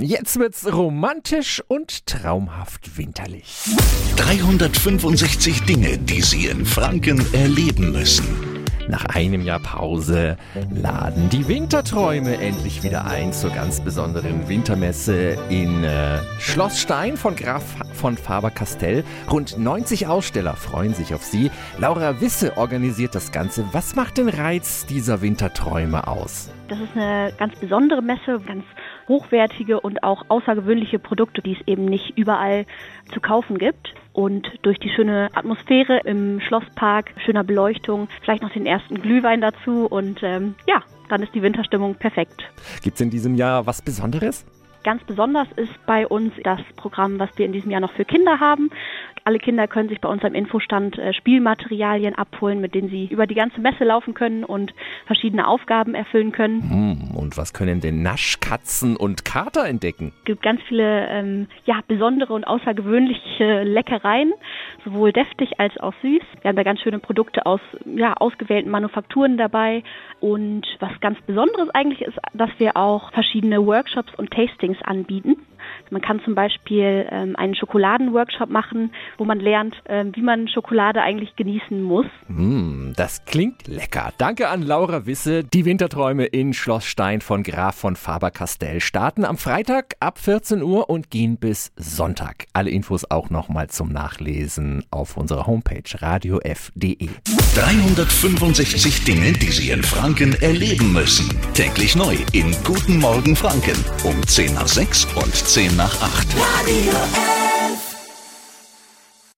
Jetzt wird's romantisch und traumhaft winterlich. 365 Dinge, die Sie in Franken erleben müssen. Nach einem Jahr Pause laden die Winterträume endlich wieder ein zur ganz besonderen Wintermesse in äh, Schloss Stein von Graf von Faber-Castell. Rund 90 Aussteller freuen sich auf sie. Laura Wisse organisiert das Ganze. Was macht den Reiz dieser Winterträume aus? Das ist eine ganz besondere Messe, ganz hochwertige und auch außergewöhnliche Produkte, die es eben nicht überall zu kaufen gibt. Und durch die schöne Atmosphäre im Schlosspark, schöner Beleuchtung, vielleicht noch den ersten Glühwein dazu und ähm, ja, dann ist die Winterstimmung perfekt. Gibt es in diesem Jahr was Besonderes? Ganz besonders ist bei uns das Programm, was wir in diesem Jahr noch für Kinder haben. Alle Kinder können sich bei uns am Infostand äh, Spielmaterialien abholen, mit denen sie über die ganze Messe laufen können und verschiedene Aufgaben erfüllen können. Hm, und was können denn Naschkatzen und Kater entdecken? Es gibt ganz viele ähm, ja, besondere und außergewöhnliche Leckereien, sowohl deftig als auch süß. Wir haben da ganz schöne Produkte aus ja, ausgewählten Manufakturen dabei. Und was ganz Besonderes eigentlich ist, dass wir auch verschiedene Workshops und Tastings anbieten. Man kann zum Beispiel ähm, einen Schokoladenworkshop machen, wo man lernt, ähm, wie man Schokolade eigentlich genießen muss. Mm, das klingt lecker. Danke an Laura Wisse. Die Winterträume in Schloss Stein von Graf von Faber-Castell starten am Freitag ab 14 Uhr und gehen bis Sonntag. Alle Infos auch nochmal zum Nachlesen auf unserer Homepage radiof.de. 365 Dinge, die Sie in Franken erleben müssen. Täglich neu in Guten Morgen Franken um 10 nach 6 und 10 nach 8. Radio F.